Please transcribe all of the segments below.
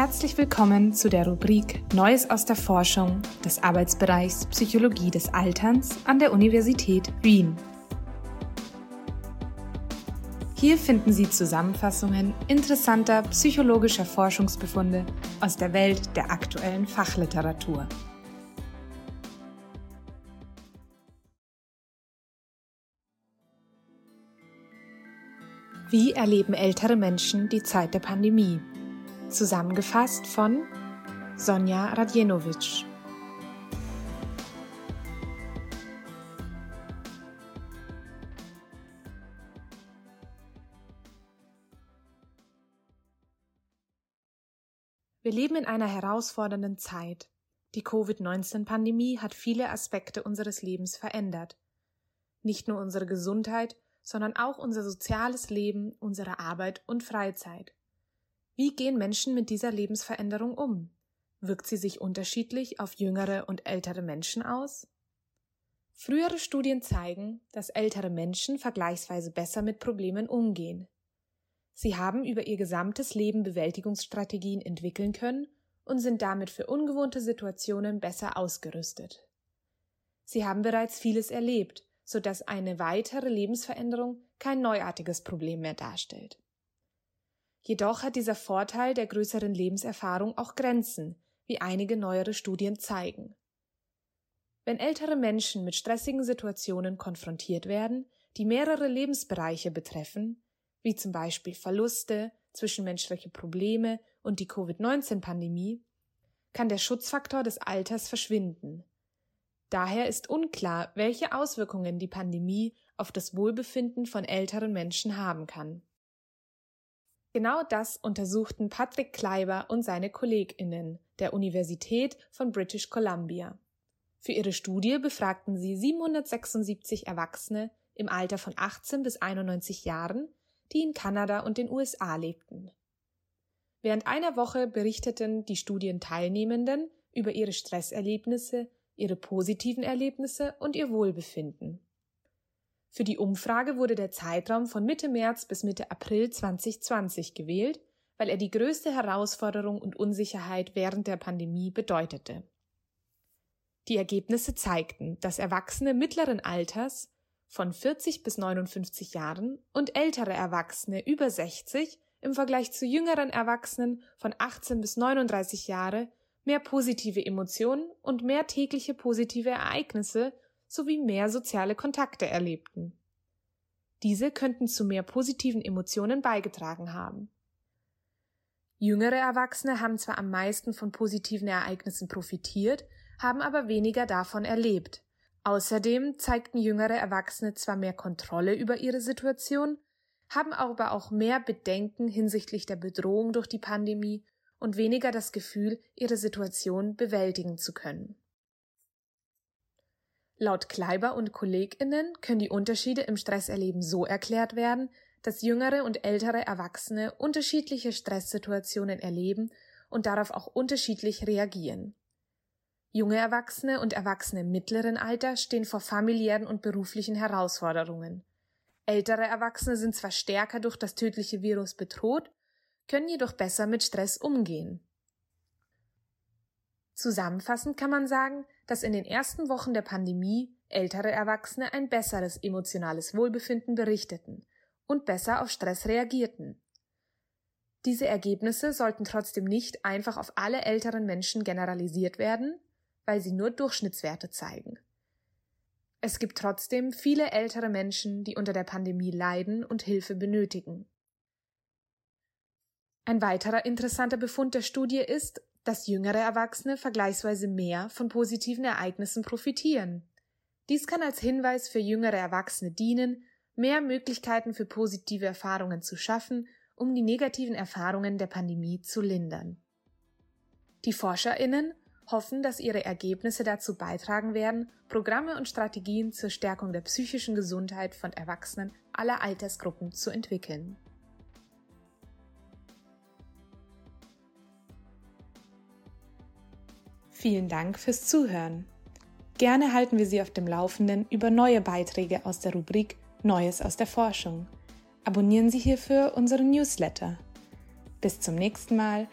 Herzlich willkommen zu der Rubrik Neues aus der Forschung des Arbeitsbereichs Psychologie des Alterns an der Universität Wien. Hier finden Sie Zusammenfassungen interessanter psychologischer Forschungsbefunde aus der Welt der aktuellen Fachliteratur. Wie erleben ältere Menschen die Zeit der Pandemie? Zusammengefasst von Sonja Radjenovic. Wir leben in einer herausfordernden Zeit. Die Covid-19-Pandemie hat viele Aspekte unseres Lebens verändert. Nicht nur unsere Gesundheit, sondern auch unser soziales Leben, unsere Arbeit und Freizeit. Wie gehen Menschen mit dieser Lebensveränderung um? Wirkt sie sich unterschiedlich auf jüngere und ältere Menschen aus? Frühere Studien zeigen, dass ältere Menschen vergleichsweise besser mit Problemen umgehen. Sie haben über ihr gesamtes Leben Bewältigungsstrategien entwickeln können und sind damit für ungewohnte Situationen besser ausgerüstet. Sie haben bereits vieles erlebt, sodass eine weitere Lebensveränderung kein neuartiges Problem mehr darstellt. Jedoch hat dieser Vorteil der größeren Lebenserfahrung auch Grenzen, wie einige neuere Studien zeigen. Wenn ältere Menschen mit stressigen Situationen konfrontiert werden, die mehrere Lebensbereiche betreffen, wie zum Beispiel Verluste, zwischenmenschliche Probleme und die Covid-19-Pandemie, kann der Schutzfaktor des Alters verschwinden. Daher ist unklar, welche Auswirkungen die Pandemie auf das Wohlbefinden von älteren Menschen haben kann. Genau das untersuchten Patrick Kleiber und seine KollegInnen der Universität von British Columbia. Für ihre Studie befragten sie 776 Erwachsene im Alter von 18 bis 91 Jahren, die in Kanada und den USA lebten. Während einer Woche berichteten die Studienteilnehmenden über ihre Stresserlebnisse, ihre positiven Erlebnisse und ihr Wohlbefinden. Für die Umfrage wurde der Zeitraum von Mitte März bis Mitte April 2020 gewählt, weil er die größte Herausforderung und Unsicherheit während der Pandemie bedeutete. Die Ergebnisse zeigten, dass Erwachsene mittleren Alters von 40 bis 59 Jahren und ältere Erwachsene über 60 im Vergleich zu jüngeren Erwachsenen von 18 bis 39 Jahre mehr positive Emotionen und mehr tägliche positive Ereignisse sowie mehr soziale Kontakte erlebten. Diese könnten zu mehr positiven Emotionen beigetragen haben. Jüngere Erwachsene haben zwar am meisten von positiven Ereignissen profitiert, haben aber weniger davon erlebt. Außerdem zeigten jüngere Erwachsene zwar mehr Kontrolle über ihre Situation, haben aber auch mehr Bedenken hinsichtlich der Bedrohung durch die Pandemie und weniger das Gefühl, ihre Situation bewältigen zu können. Laut Kleiber und KollegInnen können die Unterschiede im Stresserleben so erklärt werden, dass jüngere und ältere Erwachsene unterschiedliche Stresssituationen erleben und darauf auch unterschiedlich reagieren. Junge Erwachsene und Erwachsene im mittleren Alter stehen vor familiären und beruflichen Herausforderungen. Ältere Erwachsene sind zwar stärker durch das tödliche Virus bedroht, können jedoch besser mit Stress umgehen. Zusammenfassend kann man sagen, dass in den ersten Wochen der Pandemie ältere Erwachsene ein besseres emotionales Wohlbefinden berichteten und besser auf Stress reagierten. Diese Ergebnisse sollten trotzdem nicht einfach auf alle älteren Menschen generalisiert werden, weil sie nur Durchschnittswerte zeigen. Es gibt trotzdem viele ältere Menschen, die unter der Pandemie leiden und Hilfe benötigen. Ein weiterer interessanter Befund der Studie ist, dass jüngere Erwachsene vergleichsweise mehr von positiven Ereignissen profitieren. Dies kann als Hinweis für jüngere Erwachsene dienen, mehr Möglichkeiten für positive Erfahrungen zu schaffen, um die negativen Erfahrungen der Pandemie zu lindern. Die Forscherinnen hoffen, dass ihre Ergebnisse dazu beitragen werden, Programme und Strategien zur Stärkung der psychischen Gesundheit von Erwachsenen aller Altersgruppen zu entwickeln. Vielen Dank fürs Zuhören. Gerne halten wir Sie auf dem Laufenden über neue Beiträge aus der Rubrik Neues aus der Forschung. Abonnieren Sie hierfür unseren Newsletter. Bis zum nächsten Mal,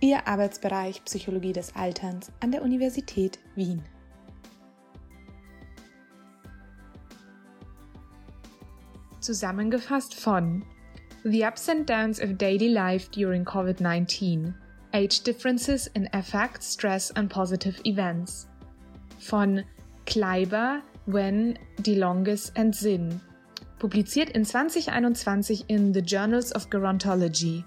Ihr Arbeitsbereich Psychologie des Alterns an der Universität Wien. Zusammengefasst von The Ups and Downs of Daily Life During COVID-19 Age Differences in Affect, Stress and Positive Events. Von Kleiber, Wen, DeLongis and Zinn publiziert in 2021 in The Journals of Gerontology